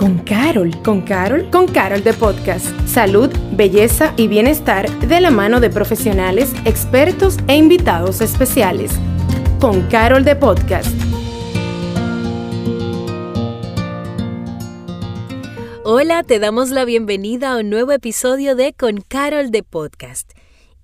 con Carol. ¿Con Carol? Con Carol de Podcast. Salud, belleza y bienestar de la mano de profesionales, expertos e invitados especiales. Con Carol de Podcast. Hola, te damos la bienvenida a un nuevo episodio de Con Carol de Podcast.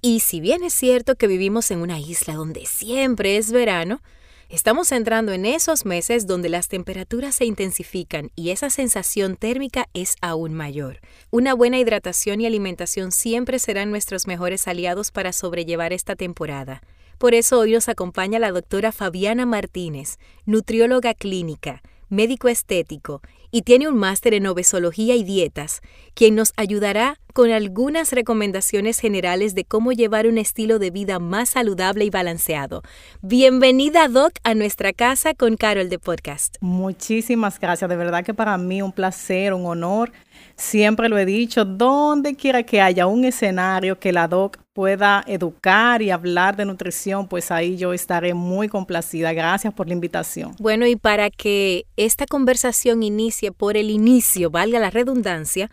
Y si bien es cierto que vivimos en una isla donde siempre es verano, Estamos entrando en esos meses donde las temperaturas se intensifican y esa sensación térmica es aún mayor. Una buena hidratación y alimentación siempre serán nuestros mejores aliados para sobrellevar esta temporada. Por eso hoy nos acompaña la doctora Fabiana Martínez, nutrióloga clínica, médico estético y tiene un máster en obesología y dietas, quien nos ayudará con algunas recomendaciones generales de cómo llevar un estilo de vida más saludable y balanceado. Bienvenida, Doc, a nuestra casa con Carol de Podcast. Muchísimas gracias, de verdad que para mí un placer, un honor. Siempre lo he dicho, donde quiera que haya un escenario que la Doc pueda educar y hablar de nutrición, pues ahí yo estaré muy complacida. Gracias por la invitación. Bueno, y para que esta conversación inicie por el inicio, valga la redundancia,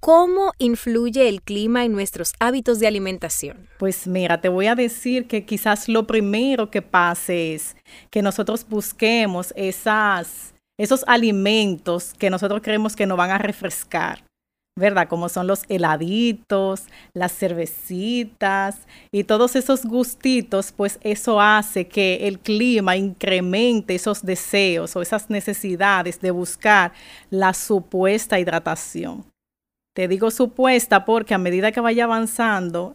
¿Cómo influye el clima en nuestros hábitos de alimentación? Pues mira, te voy a decir que quizás lo primero que pase es que nosotros busquemos esas, esos alimentos que nosotros creemos que nos van a refrescar. ¿Verdad? Como son los heladitos, las cervecitas y todos esos gustitos, pues eso hace que el clima incremente esos deseos o esas necesidades de buscar la supuesta hidratación. Te digo supuesta porque a medida que vaya avanzando,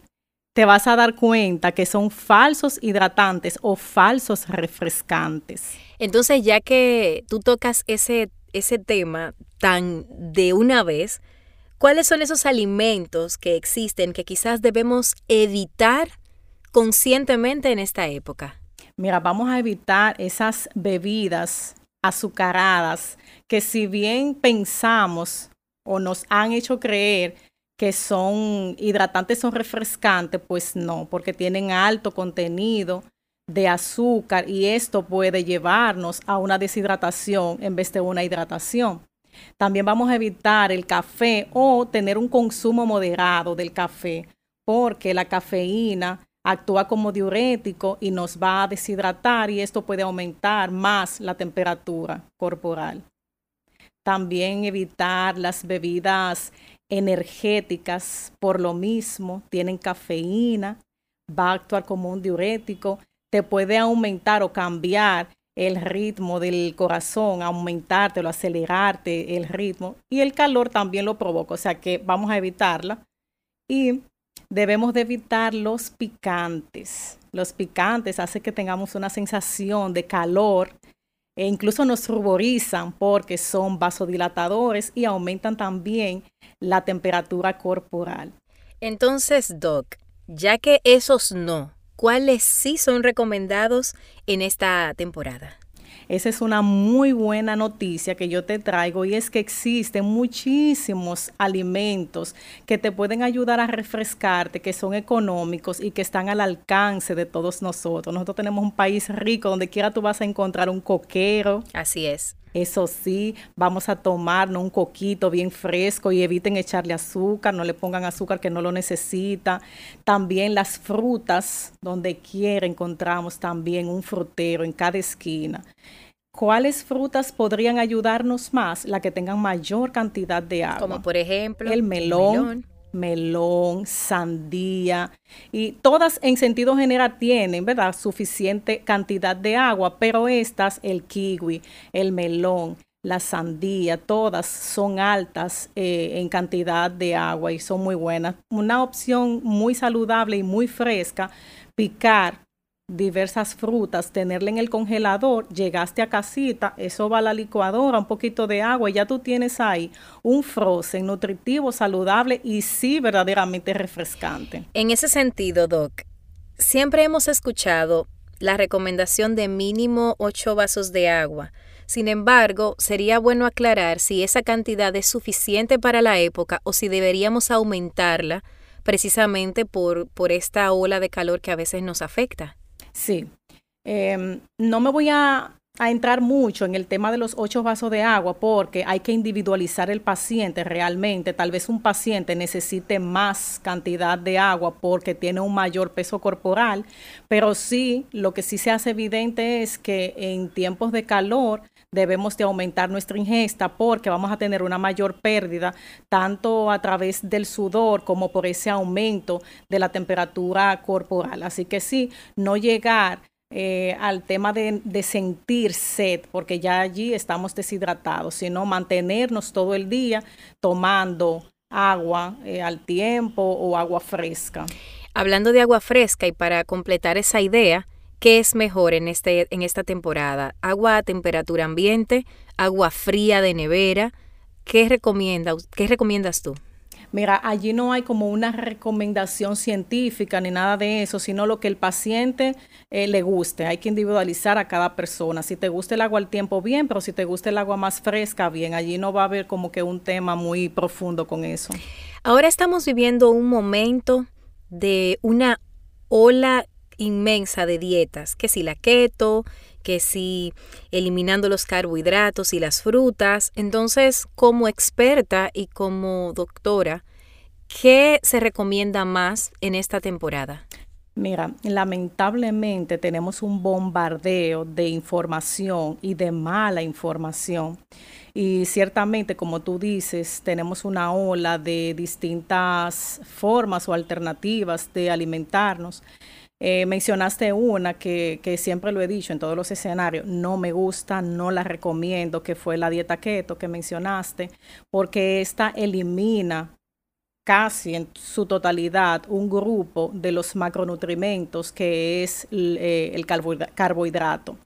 te vas a dar cuenta que son falsos hidratantes o falsos refrescantes. Entonces, ya que tú tocas ese, ese tema tan de una vez, ¿Cuáles son esos alimentos que existen que quizás debemos evitar conscientemente en esta época? Mira, vamos a evitar esas bebidas azucaradas que si bien pensamos o nos han hecho creer que son hidratantes o refrescantes, pues no, porque tienen alto contenido de azúcar y esto puede llevarnos a una deshidratación en vez de una hidratación. También vamos a evitar el café o tener un consumo moderado del café, porque la cafeína actúa como diurético y nos va a deshidratar y esto puede aumentar más la temperatura corporal. También evitar las bebidas energéticas por lo mismo, tienen cafeína, va a actuar como un diurético, te puede aumentar o cambiar el ritmo del corazón, aumentártelo, acelerarte el ritmo y el calor también lo provoca, o sea que vamos a evitarla y debemos de evitar los picantes. Los picantes hacen que tengamos una sensación de calor e incluso nos ruborizan porque son vasodilatadores y aumentan también la temperatura corporal. Entonces, Doc, ya que esos no, ¿cuáles sí son recomendados en esta temporada? Esa es una muy buena noticia que yo te traigo y es que existen muchísimos alimentos que te pueden ayudar a refrescarte, que son económicos y que están al alcance de todos nosotros. Nosotros tenemos un país rico donde quiera tú vas a encontrar un coquero. Así es. Eso sí, vamos a tomarnos un coquito bien fresco y eviten echarle azúcar, no le pongan azúcar que no lo necesita. También las frutas, donde quiera encontramos también un frutero en cada esquina. ¿Cuáles frutas podrían ayudarnos más? La que tengan mayor cantidad de agua. Como por ejemplo el melón melón, sandía y todas en sentido general tienen, ¿verdad? Suficiente cantidad de agua, pero estas, el kiwi, el melón, la sandía, todas son altas eh, en cantidad de agua y son muy buenas. Una opción muy saludable y muy fresca, picar diversas frutas, tenerla en el congelador, llegaste a casita, eso va a la licuadora, un poquito de agua y ya tú tienes ahí un frozen nutritivo, saludable y sí verdaderamente refrescante. En ese sentido, Doc, siempre hemos escuchado la recomendación de mínimo 8 vasos de agua. Sin embargo, sería bueno aclarar si esa cantidad es suficiente para la época o si deberíamos aumentarla precisamente por, por esta ola de calor que a veces nos afecta. Sí. Em, no me voy a a entrar mucho en el tema de los ocho vasos de agua porque hay que individualizar el paciente realmente. Tal vez un paciente necesite más cantidad de agua porque tiene un mayor peso corporal, pero sí, lo que sí se hace evidente es que en tiempos de calor debemos de aumentar nuestra ingesta porque vamos a tener una mayor pérdida tanto a través del sudor como por ese aumento de la temperatura corporal. Así que sí, no llegar eh, al tema de, sentir sed, porque ya allí estamos deshidratados, sino mantenernos todo el día tomando agua eh, al tiempo o agua fresca. Hablando de agua fresca y para completar esa idea, ¿qué es mejor en, este, en esta temporada? ¿Agua a temperatura ambiente? ¿Agua fría de nevera? ¿Qué, recomienda, qué recomiendas tú? Mira, allí no hay como una recomendación científica ni nada de eso, sino lo que el paciente eh, le guste. Hay que individualizar a cada persona. Si te gusta el agua al tiempo, bien, pero si te gusta el agua más fresca, bien. Allí no va a haber como que un tema muy profundo con eso. Ahora estamos viviendo un momento de una ola inmensa de dietas, que si la keto, que si eliminando los carbohidratos y las frutas. Entonces, como experta y como doctora, ¿qué se recomienda más en esta temporada? Mira, lamentablemente tenemos un bombardeo de información y de mala información. Y ciertamente, como tú dices, tenemos una ola de distintas formas o alternativas de alimentarnos. Eh, mencionaste una que, siempre lo he dicho en todos los escenarios, no me gusta, no la recomiendo, que fue la dieta keto que mencionaste, porque esta elimina casi en su totalidad un grupo de los macronutrientes que es eh, el carbohidrato.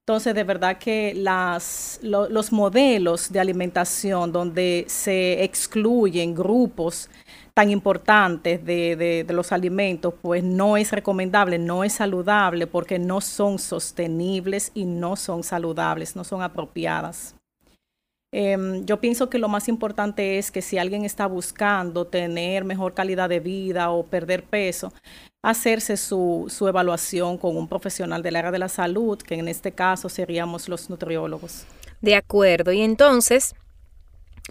Entonces, de verdad que los modelos de alimentación donde se excluyen grupos tan importantes de, de, los alimentos, pues no es recomendable, no es saludable porque no son sostenibles y no son saludables, no son apropiadas. Em, yo pienso que lo más importante es que si alguien está buscando tener mejor calidad de vida o perder peso, hacerse su, su evaluación con un profesional del área de la salud, que en este caso seríamos los nutriólogos. De acuerdo. Y entonces,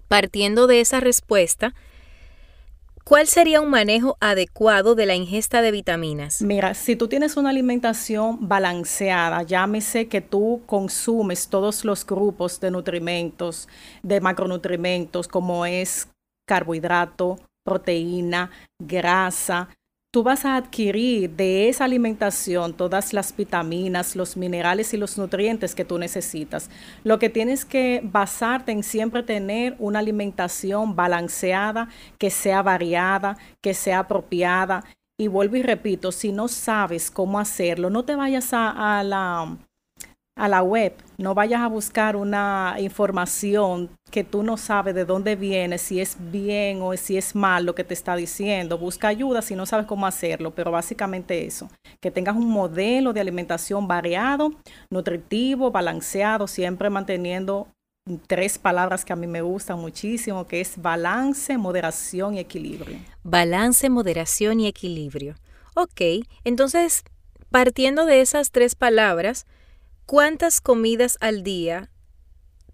partiendo de esa respuesta, ¿Cuál sería un manejo adecuado de la ingesta de vitaminas? Mira, si tú tienes una alimentación balanceada, llámese que tú consumes todos los grupos de nutrimentos, de macronutrimentos, como es carbohidrato, proteína, grasa, tú vas a adquirir de esa alimentación todas las vitaminas, los minerales y los nutrientes que tú necesitas. Lo que tienes que basarte en siempre tener una alimentación balanceada, que sea variada, que sea apropiada. Y vuelvo y repito, si no sabes cómo hacerlo, no te vayas a, la a la web, no vayas a buscar una información que tú no sabes de dónde viene, si es bien o si es mal lo que te está diciendo. Busca ayuda si no sabes cómo hacerlo, pero básicamente eso, que tengas un modelo de alimentación variado, nutritivo, balanceado, siempre manteniendo tres palabras que a mí me gustan muchísimo, que es balance, moderación y equilibrio. Balance, moderación y equilibrio. Ok, entonces, partiendo de esas tres palabras, ¿Cuántas comidas al día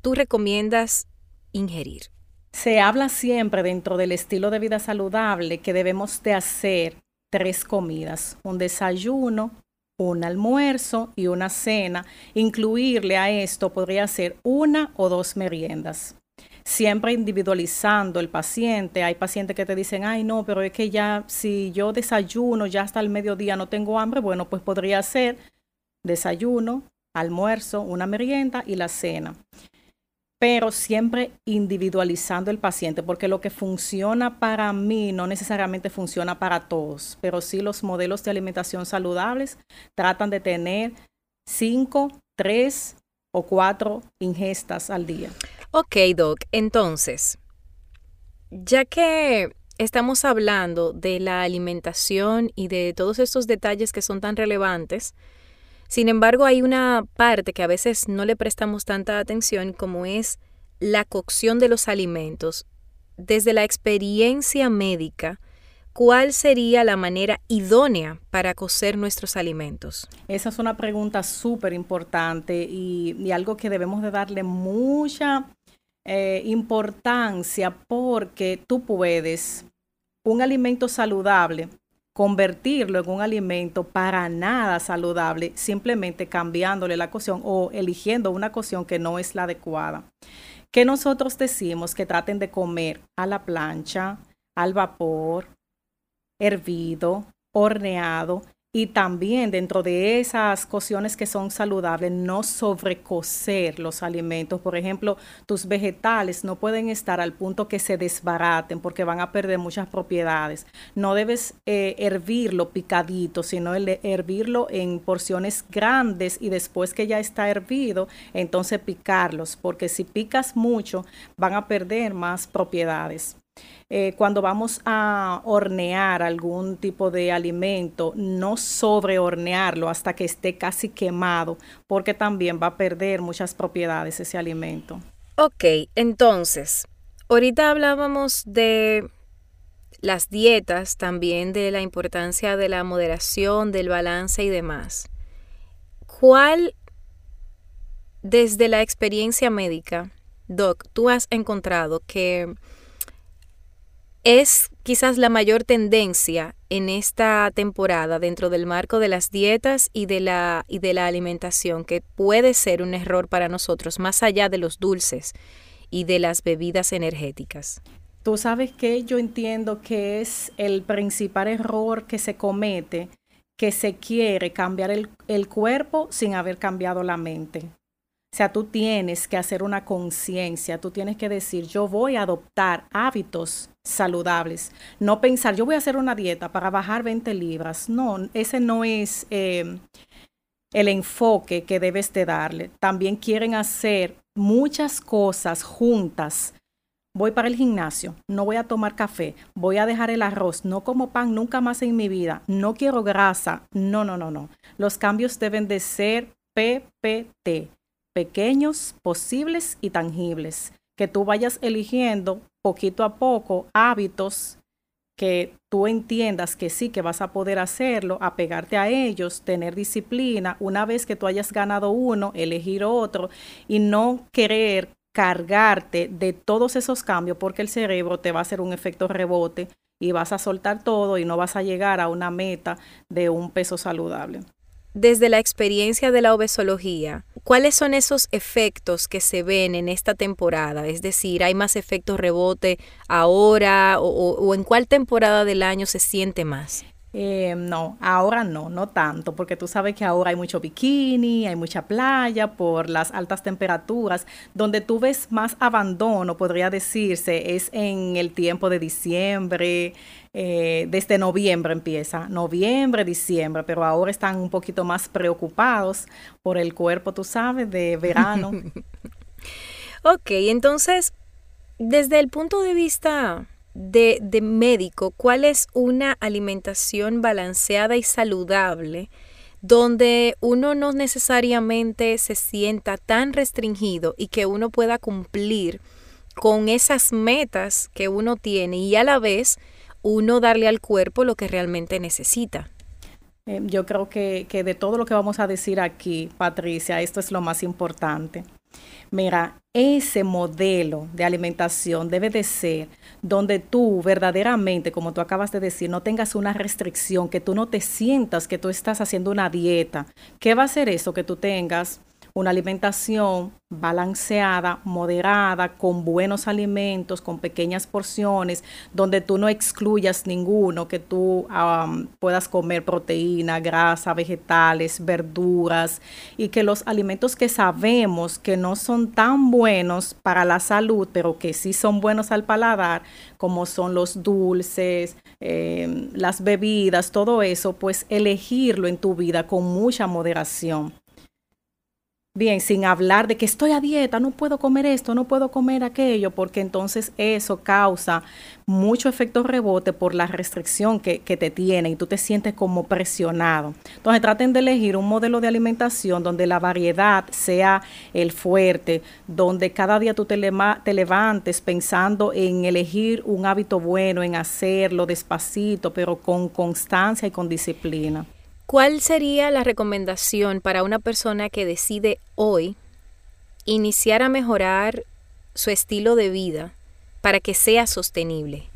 tú recomiendas ingerir? Se habla siempre dentro del estilo de vida saludable que debemos de hacer tres comidas, un desayuno, un almuerzo y una cena. Incluirle a esto podría ser una o dos meriendas. Siempre individualizando el paciente. Hay pacientes que te dicen, ay no, pero es que ya si yo desayuno ya hasta el mediodía no tengo hambre, bueno, pues podría ser desayuno, almuerzo, una merienda y la cena. Pero siempre individualizando el paciente, porque lo que funciona para mí no necesariamente funciona para todos, pero sí los modelos de alimentación saludables tratan de tener cinco, tres o cuatro ingestas al día. Ok, Doc, entonces, ya que estamos hablando de la alimentación y de todos estos detalles que son tan relevantes, sin embargo, hay una parte que a veces no le prestamos tanta atención como es la cocción de los alimentos. Desde la experiencia médica, ¿cuál sería la manera idónea para cocer nuestros alimentos? Esa es una pregunta súper importante y, algo que debemos de darle mucha eh, importancia porque tú puedes un alimento saludable convertirlo en un alimento para nada saludable, simplemente cambiándole la cocción o eligiendo una cocción que no es la adecuada. Que nosotros decimos que traten de comer a la plancha, al vapor, hervido, horneado y también dentro de esas cocciones que son saludables, no sobrecocer los alimentos. Por ejemplo, tus vegetales no pueden estar al punto que se desbaraten porque van a perder muchas propiedades. No debes eh, hervirlo picadito, sino hervirlo en porciones grandes y después que ya está hervido, entonces picarlos, porque si picas mucho, van a perder más propiedades. Eh, cuando vamos a hornear algún tipo de alimento, no sobre hornearlo hasta que esté casi quemado, porque también va a perder muchas propiedades ese alimento. Ok, entonces, ahorita hablábamos de las dietas, también de la importancia de la moderación, del balance y demás. ¿Cuál, desde la experiencia médica, Doc, tú has encontrado que es quizás la mayor tendencia en esta temporada dentro del marco de las dietas y de la, y de la alimentación, que puede ser un error para nosotros, más allá de los dulces y de las bebidas energéticas. Tú sabes que yo entiendo que es el principal error que se comete, que se quiere cambiar el, el cuerpo sin haber cambiado la mente. O sea, tú tienes que hacer una conciencia, tú tienes que decir, yo voy a adoptar hábitos saludables, no pensar, yo voy a hacer una dieta para bajar 20 libras. No, ese no es eh, el enfoque que debes de darle. También quieren hacer muchas cosas juntas. Voy para el gimnasio, no voy a tomar café, voy a dejar el arroz, no como pan nunca más en mi vida, no quiero grasa. No, no, no, no. Los cambios deben de ser PPT pequeños, posibles y tangibles, que tú vayas eligiendo poquito a poco hábitos que tú entiendas que sí, que vas a poder hacerlo, apegarte a ellos, tener disciplina, una vez que tú hayas ganado uno, elegir otro y no querer cargarte de todos esos cambios porque el cerebro te va a hacer un efecto rebote y vas a soltar todo y no vas a llegar a una meta de un peso saludable desde la experiencia de la obesología, ¿cuáles son esos efectos que se ven en esta temporada? Es decir, ¿hay más efectos rebote ahora o, en cuál temporada del año se siente más? Eh, no, ahora no, no tanto, porque tú sabes que ahora hay mucho bikini, hay mucha playa por las altas temperaturas. Donde tú ves más abandono, podría decirse, es en el tiempo de diciembre, eh, desde noviembre empieza, noviembre, diciembre, pero ahora están un poquito más preocupados por el cuerpo, tú sabes, de verano. ok, entonces, desde el punto de vista de, de médico, ¿cuál es una alimentación balanceada y saludable? donde uno no necesariamente se sienta tan restringido y que uno pueda cumplir con esas metas que uno tiene y a la vez uno darle al cuerpo lo que realmente necesita. Eh, yo creo que, que de todo lo que vamos a decir aquí, Patricia, esto es lo más importante. Mira, ese modelo de alimentación debe de ser donde tú verdaderamente, como tú acabas de decir, no tengas una restricción, que tú no te sientas que tú estás haciendo una dieta. ¿Qué va a ser eso? Que tú tengas una alimentación balanceada, moderada, con buenos alimentos, con pequeñas porciones, donde tú no excluyas ninguno, que tú puedas comer proteína, grasa, vegetales, verduras y que los alimentos que sabemos que no son tan buenos para la salud, pero que sí son buenos al paladar, como son los dulces, em, las bebidas, todo eso, pues elegirlo en tu vida con mucha moderación. Bien, sin hablar de que estoy a dieta, no puedo comer esto, no puedo comer aquello, porque entonces eso causa mucho efecto rebote por la restricción que, te tiene y tú te sientes como presionado. Entonces traten de elegir un modelo de alimentación donde la variedad sea el fuerte, donde cada día tú te, te levantes pensando en elegir un hábito bueno, en hacerlo despacito, pero con constancia y con disciplina. ¿Cuál sería la recomendación para una persona que decide hoy iniciar a mejorar su estilo de vida para que sea sostenible?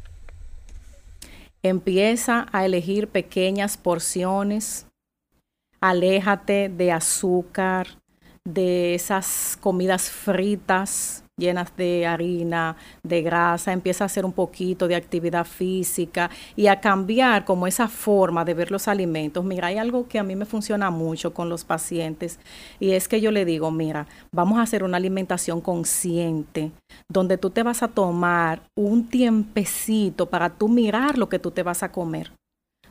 Empieza a elegir pequeñas porciones, aléjate de azúcar, de esas comidas fritas, llenas de harina, de grasa, empieza a hacer un poquito de actividad física y a cambiar como esa forma de ver los alimentos. Mira, hay algo que a mí me funciona mucho con los pacientes y es que yo le digo, mira, vamos a hacer una alimentación consciente donde tú te vas a tomar un tiempecito para tú mirar lo que tú te vas a comer.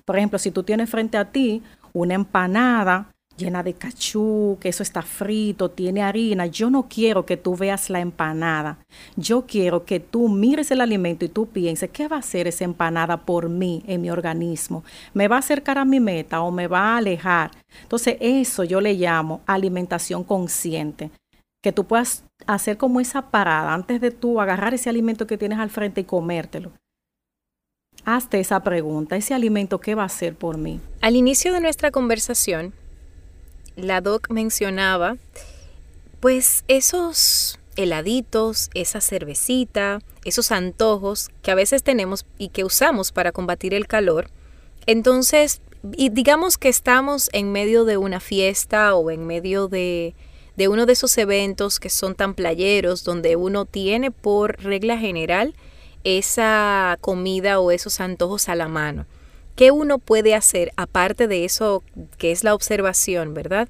Por ejemplo, si tú tienes frente a ti una empanada, llena de cachú, que eso está frito, tiene harina. Yo no quiero que tú veas la empanada. Yo quiero que tú mires el alimento y tú pienses, ¿qué va a hacer esa empanada por mí en mi organismo? ¿Me va a acercar a mi meta o me va a alejar? Entonces eso yo le llamo alimentación consciente. Que tú puedas hacer como esa parada antes de tú agarrar ese alimento que tienes al frente y comértelo. Hazte esa pregunta, ese alimento, ¿qué va a hacer por mí? Al inicio de nuestra conversación, la doc mencionaba, pues esos heladitos, esa cervecita, esos antojos que a veces tenemos y que usamos para combatir el calor. Entonces, y digamos que estamos en medio de una fiesta o en medio de, de uno de esos eventos que son tan playeros, donde uno tiene por regla general esa comida o esos antojos a la mano. ¿Qué uno puede hacer aparte de eso que es la observación, verdad?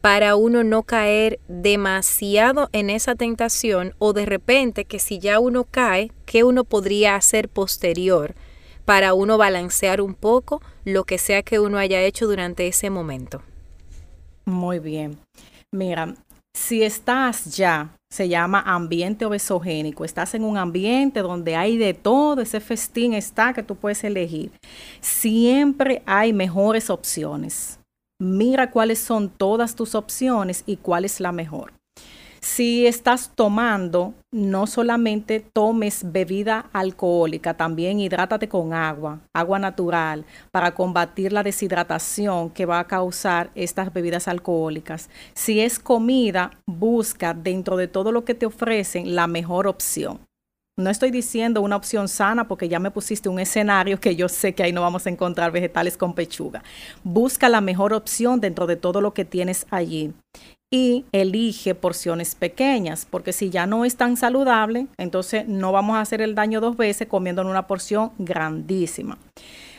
Para uno no caer demasiado en esa tentación o de repente que si ya uno cae, ¿qué uno podría hacer posterior para uno balancear un poco lo que sea que uno haya hecho durante ese momento? Muy bien. Mira, si estás ya se llama ambiente obesogénico. Estás en un ambiente donde hay de todo, ese festín está que tú puedes elegir. Siempre hay mejores opciones. Mira cuáles son todas tus opciones y cuál es la mejor. Si estás tomando, no solamente tomes bebida alcohólica, también hidrátate con agua, agua natural, para combatir la deshidratación que va a causar estas bebidas alcohólicas. Si es comida, busca dentro de todo lo que te ofrecen la mejor opción. No estoy diciendo una opción sana porque ya me pusiste un escenario que yo sé que ahí no vamos a encontrar vegetales con pechuga. Busca la mejor opción dentro de todo lo que tienes allí y elige porciones pequeñas, porque si ya no es tan saludable, entonces no vamos a hacer el daño dos veces comiendo en una porción grandísima.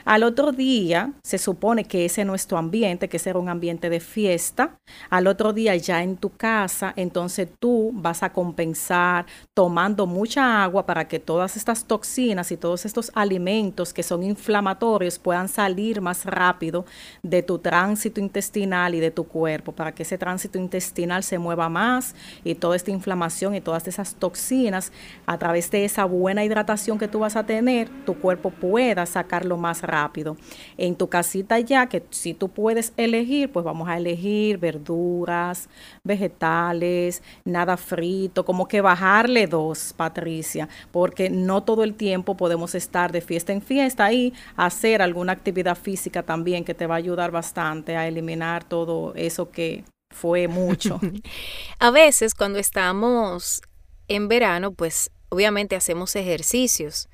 Al otro día, se supone que ese es nuestro ambiente, que será un ambiente de fiesta. Al otro día, ya en tu casa, entonces tú vas a compensar tomando mucha agua para que todas estas toxinas y todos estos alimentos que son inflamatorios puedan salir más rápido de tu tránsito intestinal y de tu cuerpo, para que ese tránsito intestinal se mueva más y toda esta inflamación y todas esas toxinas, a través de esa buena hidratación que tú vas a tener, tu cuerpo pueda sacarlo más rápido rápido. En tu casita ya, que si tú puedes elegir, pues vamos a elegir verduras, vegetales, nada frito, como que bajarle dos, Patricia, porque no todo el tiempo podemos estar de fiesta en fiesta y hacer alguna actividad física también que te va a ayudar bastante a eliminar todo eso que fue mucho. a veces cuando estamos en verano, pues obviamente hacemos ejercicios,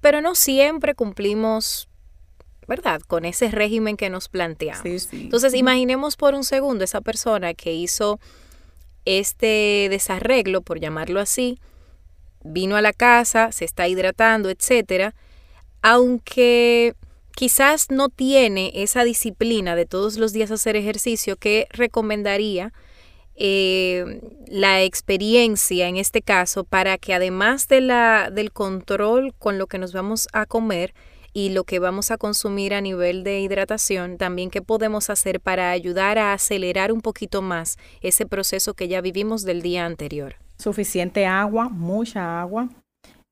pero no siempre cumplimos ¿verdad? Con ese régimen que nos planteamos. Entonces, imaginemos por un segundo esa persona que hizo este desarreglo, por llamarlo así, vino a la casa, se está hidratando, etcétera, aunque quizás no tiene esa disciplina de todos los días hacer ejercicio, que recomendaría eh, la experiencia en este caso para que además de la, del control con lo que nos vamos a comer, y lo que vamos a consumir a nivel de hidratación, también qué podemos hacer para ayudar a acelerar un poquito más ese proceso que ya vivimos del día anterior. Suficiente agua, mucha agua,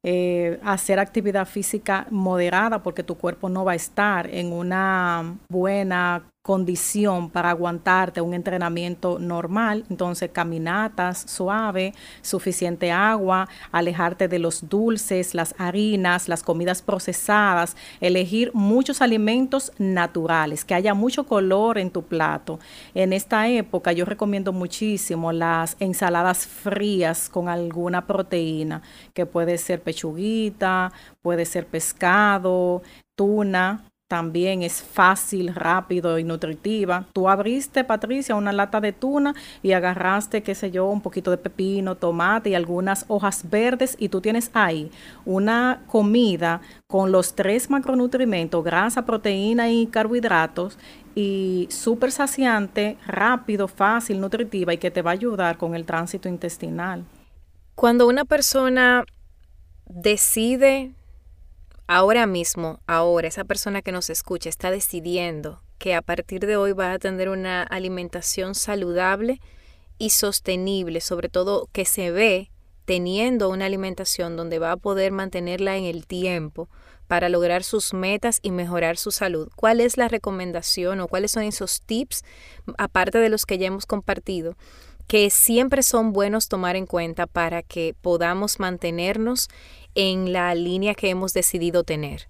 eh, hacer actividad física moderada porque tu cuerpo no va a estar en una buena condición para aguantarte un entrenamiento normal, entonces caminatas suave, suficiente agua, alejarte de los dulces, las harinas, las comidas procesadas, elegir muchos alimentos naturales, que haya mucho color en tu plato. En esta época yo recomiendo muchísimo las ensaladas frías con alguna proteína, que puede ser pechuguita, puede ser pescado, tuna, también es fácil, rápido y nutritiva. Tú abriste, Patricia, una lata de tuna y agarraste, qué sé yo, un poquito de pepino, tomate y algunas hojas verdes y tú tienes ahí una comida con los tres macronutrientes, grasa, proteína y carbohidratos y súper saciante, rápido, fácil, nutritiva y que te va a ayudar con el tránsito intestinal. Cuando una persona decide ahora mismo, ahora, esa persona que nos escucha está decidiendo que a partir de hoy va a tener una alimentación saludable y sostenible, sobre todo que se ve teniendo una alimentación donde va a poder mantenerla en el tiempo para lograr sus metas y mejorar su salud. ¿Cuál es la recomendación o cuáles son esos tips, aparte de los que ya hemos compartido, que siempre son buenos tomar en cuenta para que podamos mantenernos en la línea que hemos decidido tener?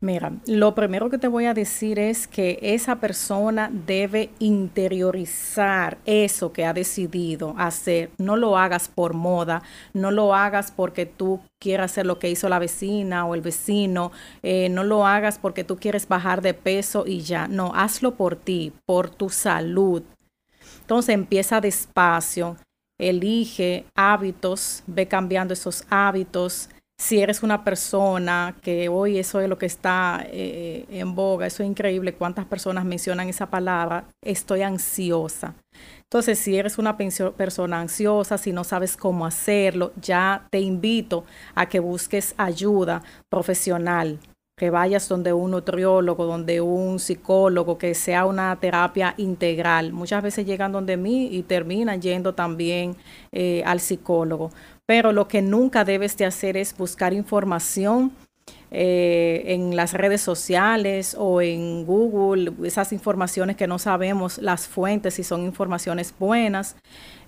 Mira, lo primero que te voy a decir es que esa persona debe interiorizar eso que ha decidido hacer. No lo hagas por moda, no lo hagas porque tú quieras hacer lo que hizo la vecina o el vecino, eh, no lo hagas porque tú quieres bajar de peso y ya. No, hazlo por ti, por tu salud. Entonces empieza despacio, elige hábitos, ve cambiando esos hábitos. Si eres una persona que hoy eso es lo que está eh, en boga, eso es increíble cuántas personas mencionan esa palabra, estoy ansiosa. Entonces, si eres una persona ansiosa, si no sabes cómo hacerlo, ya te invito a que busques ayuda profesional que vayas donde un nutriólogo, donde un psicólogo, que sea una terapia integral. Muchas veces llegan donde mí y terminan yendo también eh, al psicólogo. Pero lo que nunca debes de hacer es buscar información eh, en las redes sociales o en Google, esas informaciones que no sabemos las fuentes, si son informaciones buenas,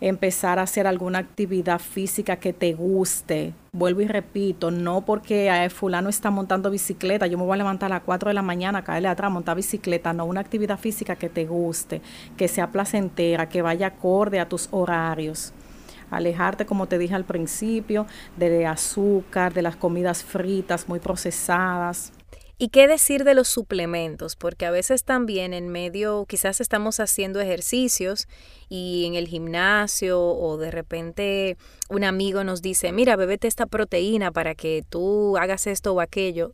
empezar a hacer alguna actividad física que te guste. Vuelvo y repito, no porque eh, fulano está montando bicicleta, yo me voy a levantar a las 4 de la mañana, caerle atrás, montar bicicleta, no, una actividad física que te guste, que sea placentera, que vaya acorde a tus horarios alejarte, como te dije al principio, de azúcar, de las comidas fritas muy procesadas. ¿Y qué decir de los suplementos? Porque a veces también en medio, quizás estamos haciendo ejercicios y en el gimnasio o de repente un amigo nos dice, mira, bebete esta proteína para que tú hagas esto o aquello.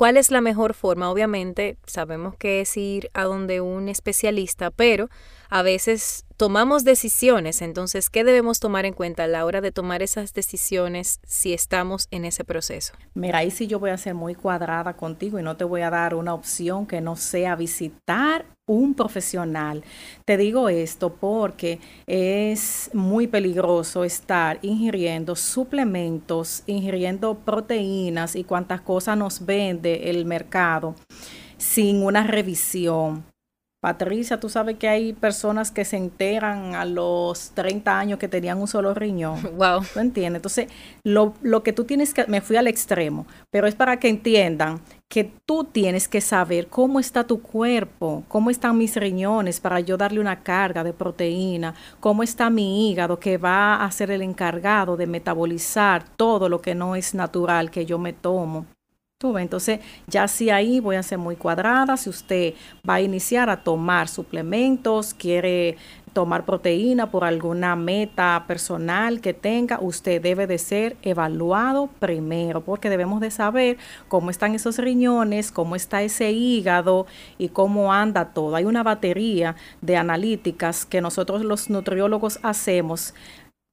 ¿Cuál es la mejor forma? Obviamente sabemos que es ir a donde un especialista, pero a veces tomamos decisiones, entonces, ¿qué debemos tomar en cuenta a la hora de tomar esas decisiones si estamos en ese proceso? Mira, ahí sí yo voy a ser muy cuadrada contigo y no te voy a dar una opción que no sea visitar un profesional. Te digo esto porque es muy peligroso estar ingiriendo suplementos, ingiriendo proteínas y cuantas cosas nos vende el mercado sin una revisión Patricia, tú sabes que hay personas que se enteran a los 30 años que tenían un solo riñón. Wow. ¿Tú entiendes? Entonces, lo, lo que tú tienes que, me fui al extremo, pero es para que entiendan que tú tienes que saber cómo está tu cuerpo, cómo están mis riñones para yo darle una carga de proteína, cómo está mi hígado que va a ser el encargado de metabolizar todo lo que no es natural que yo me tomo. Entonces, ya si ahí voy a ser muy cuadrada, si usted va a iniciar a tomar suplementos, quiere tomar proteína por alguna meta personal que tenga, usted debe de ser evaluado primero, porque debemos de saber cómo están esos riñones, cómo está ese hígado y cómo anda todo. Hay una batería de analíticas que nosotros los nutriólogos hacemos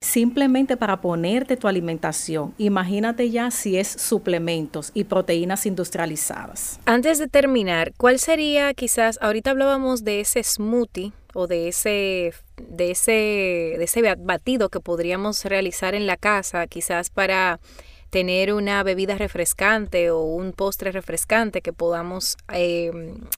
simplemente para ponerte tu alimentación. Imagínate ya si es suplementos y proteínas industrializadas. Antes de terminar, ¿cuál sería quizás, ahorita hablábamos de ese smoothie o de ese, de ese, de ese batido que podríamos realizar en la casa, quizás para tener una bebida refrescante o un postre refrescante que podamos eh,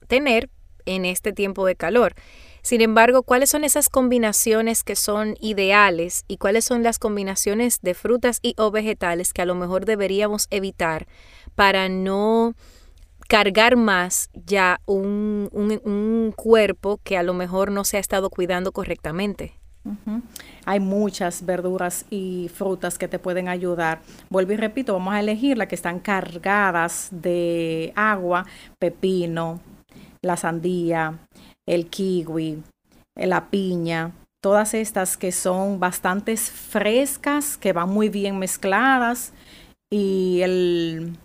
tener en este tiempo de calor. Sin embargo, ¿cuáles son esas combinaciones que son ideales y cuáles son las combinaciones de frutas y o vegetales que a lo mejor deberíamos evitar para no cargar más ya un, un, cuerpo que a lo mejor no se ha estado cuidando correctamente? Hay muchas verduras y frutas que te pueden ayudar. Vuelvo y repito, vamos a elegir las que están cargadas de agua, pepino, la sandía, el kiwi, la piña, todas estas que son bastante frescas, que van muy bien mezcladas y el,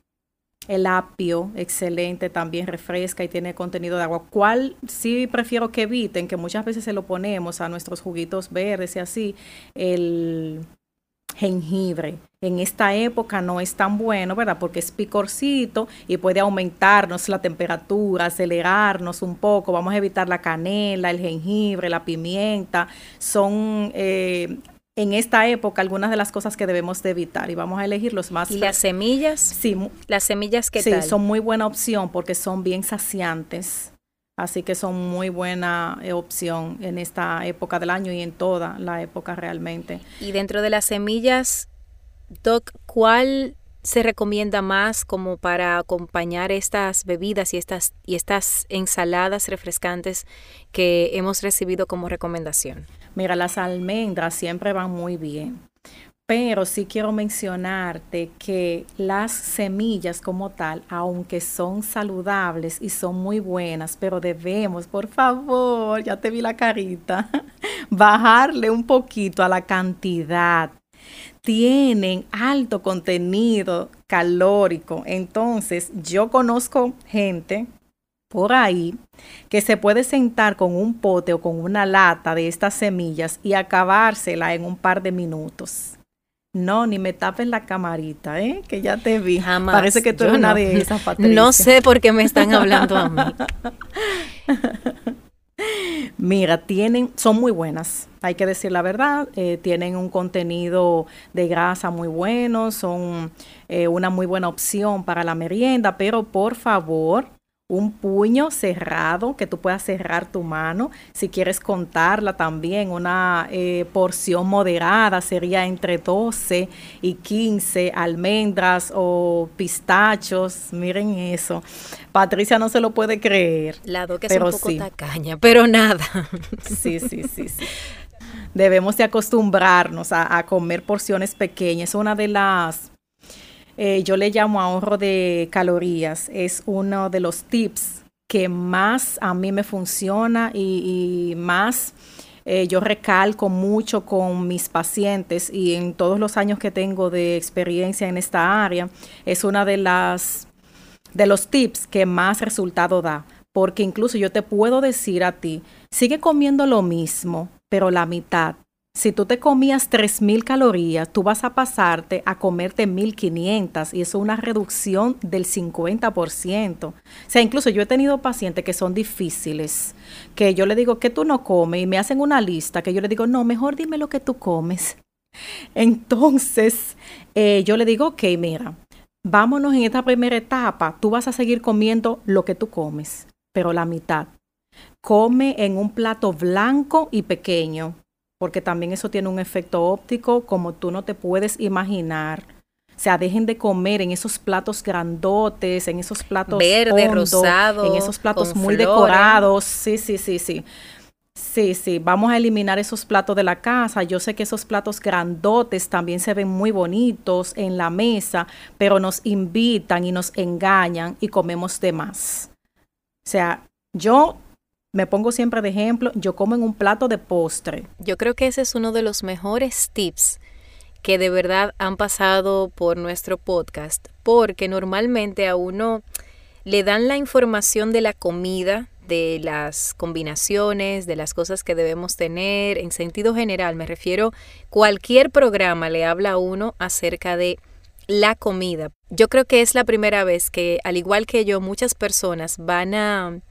el apio, excelente, también refresca y tiene contenido de agua. ¿Cuál sí prefiero que eviten? Que muchas veces se lo ponemos a nuestros juguitos verdes y así. El jengibre. En esta época no es tan bueno, ¿verdad? Porque es picorcito y puede aumentarnos la temperatura, acelerarnos un poco. Vamos a evitar la canela, el jengibre, la pimienta. Son eh, en esta época algunas de las cosas que debemos de evitar y vamos a elegir los más. ¿Y las semillas? Sí. Las semillas que sí, son muy buena opción porque son bien saciantes. Así que son muy buena eh, opción en esta época del año y en toda la época realmente. Y dentro de las semillas, Doc, ¿cuál se recomienda más como para acompañar estas bebidas y estas, y estas ensaladas refrescantes que hemos recibido como recomendación? Mira, las almendras siempre van muy bien. Pero sí quiero mencionarte que las semillas como tal, aunque son saludables y son muy buenas, pero debemos, por favor, ya te vi la carita, bajarle un poquito a la cantidad. Tienen alto contenido calórico. Entonces, yo conozco gente por ahí que se puede sentar con un pote o con una lata de estas semillas y acabársela en un par de minutos. No, ni me tapes la camarita, ¿eh? Que ya te vi. Jamás. Parece que tú eres una de esas, Patricia. No sé por qué me están hablando a mí. Mira, tienen, son muy buenas, hay que decir la verdad, eh, tienen un contenido de grasa muy bueno, son eh, una muy buena opción para la merienda, pero por favor, un puño cerrado, que tú puedas cerrar tu mano. Si quieres contarla también, una eh, porción moderada sería entre 12 y 15 almendras o pistachos. Miren eso. Patricia no se lo puede creer. La que es un poco tacaña, pero nada. Sí, sí, sí, sí. Debemos de acostumbrarnos a, a comer porciones pequeñas. Es una de las eh, yo le llamo ahorro de calorías. Es uno de los tips que más a mí me funciona y, más eh, yo recalco mucho con mis pacientes y en todos los años que tengo de experiencia en esta área. Es una de las de los tips que más resultado da. Porque incluso yo te puedo decir a ti, sigue comiendo lo mismo, pero la mitad si tú te comías 3.000 calorías, tú vas a pasarte a comerte 1.500 y eso es una reducción del 50%. O sea, incluso yo he tenido pacientes que son difíciles, que yo le digo que tú no comes y me hacen una lista que yo le digo, no, mejor dime lo que tú comes. Entonces, eh, yo le digo, ok, mira, vámonos en esta primera etapa, tú vas a seguir comiendo lo que tú comes, pero la mitad. Come en un plato blanco y pequeño porque también eso tiene un efecto óptico como tú no te puedes imaginar. O sea, dejen de comer en esos platos grandotes, en esos platos verde, rosado, en esos platos muy decorados. Sí, sí, sí, sí. Sí, sí, vamos a eliminar esos platos de la casa. Yo sé que esos platos grandotes también se ven muy bonitos en la mesa, pero nos invitan y nos engañan y comemos de más. O sea, yo me pongo siempre de ejemplo, yo como en un plato de postre. Yo creo que ese es uno de los mejores tips que de verdad han pasado por nuestro podcast, porque normalmente a uno le dan la información de la comida, de las combinaciones, de las cosas que debemos tener, en sentido general, me refiero, cualquier programa le habla a uno acerca de la comida. Yo creo que es la primera vez que, al igual que yo, muchas personas van a,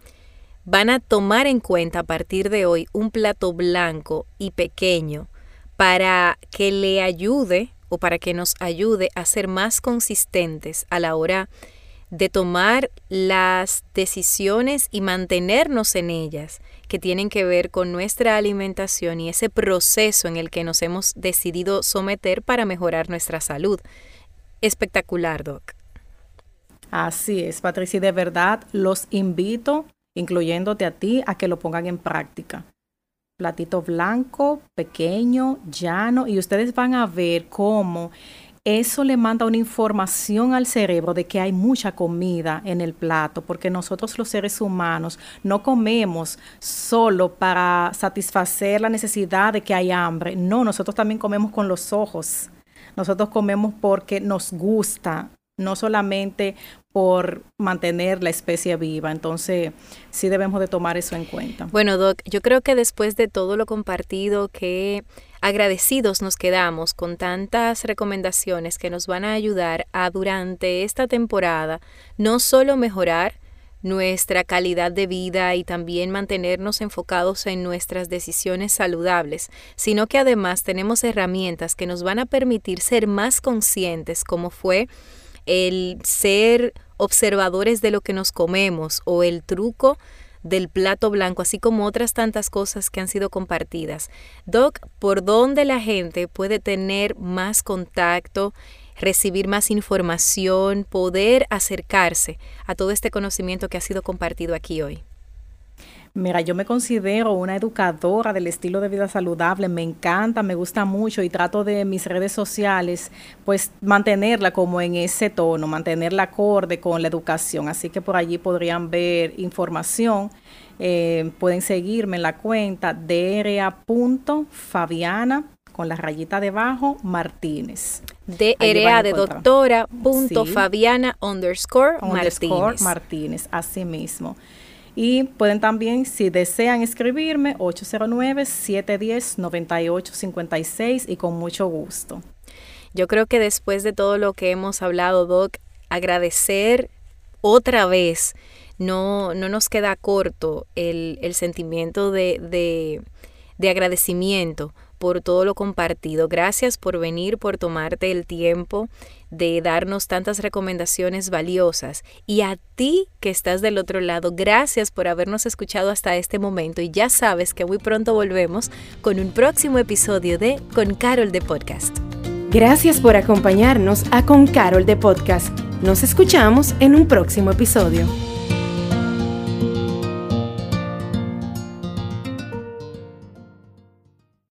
van a tomar en cuenta a partir de hoy un plato blanco y pequeño para que le ayude o para que nos ayude a ser más consistentes a la hora de tomar las decisiones y mantenernos en ellas que tienen que ver con nuestra alimentación y ese proceso en el que nos hemos decidido someter para mejorar nuestra salud. Espectacular, Doc. Así es, Patricia, de verdad los invito, incluyéndote a ti, a que lo pongan en práctica. Platito blanco, pequeño, llano, y ustedes van a ver cómo eso le manda una información al cerebro de que hay mucha comida en el plato, porque nosotros los seres humanos no comemos solo para satisfacer la necesidad de que hay hambre, no, nosotros también comemos con los ojos, nosotros comemos porque nos gusta, no solamente por mantener la especie viva. Entonces, sí debemos de tomar eso en cuenta. Bueno, Doc, yo creo que después de todo lo compartido, que agradecidos nos quedamos con tantas recomendaciones que nos van a ayudar a durante esta temporada no solo mejorar nuestra calidad de vida y también mantenernos enfocados en nuestras decisiones saludables, sino que además tenemos herramientas que nos van a permitir ser más conscientes, como fue el ser observadores de lo que nos comemos o el truco del plato blanco, así como otras tantas cosas que han sido compartidas. Doc, ¿por dónde la gente puede tener más contacto, recibir más información, poder acercarse a todo este conocimiento que ha sido compartido aquí hoy? Mira, yo me considero una educadora del estilo de vida saludable, me encanta, me gusta mucho y trato de mis redes sociales, pues mantenerla como en ese tono, mantenerla acorde con la educación. Así que por allí podrían ver información. Eh, pueden seguirme en la cuenta dra.fabiana con la rayita debajo Martínez. DRA de doctora punto Fabiana underscore, underscore Martínez. Así mismo. Y pueden también, si desean escribirme, 809-710-9856 y con mucho gusto. Yo creo que después de todo lo que hemos hablado, Doc, agradecer otra vez, no, no nos queda corto el, el sentimiento de, de, de agradecimiento por todo lo compartido. Gracias por venir, por tomarte el tiempo de darnos tantas recomendaciones valiosas. Y a ti que estás del otro lado, gracias por habernos escuchado hasta este momento. Y ya sabes que muy pronto volvemos con un próximo episodio de Con Carol de Podcast. Gracias por acompañarnos a Con Carol de Podcast. Nos escuchamos en un próximo episodio.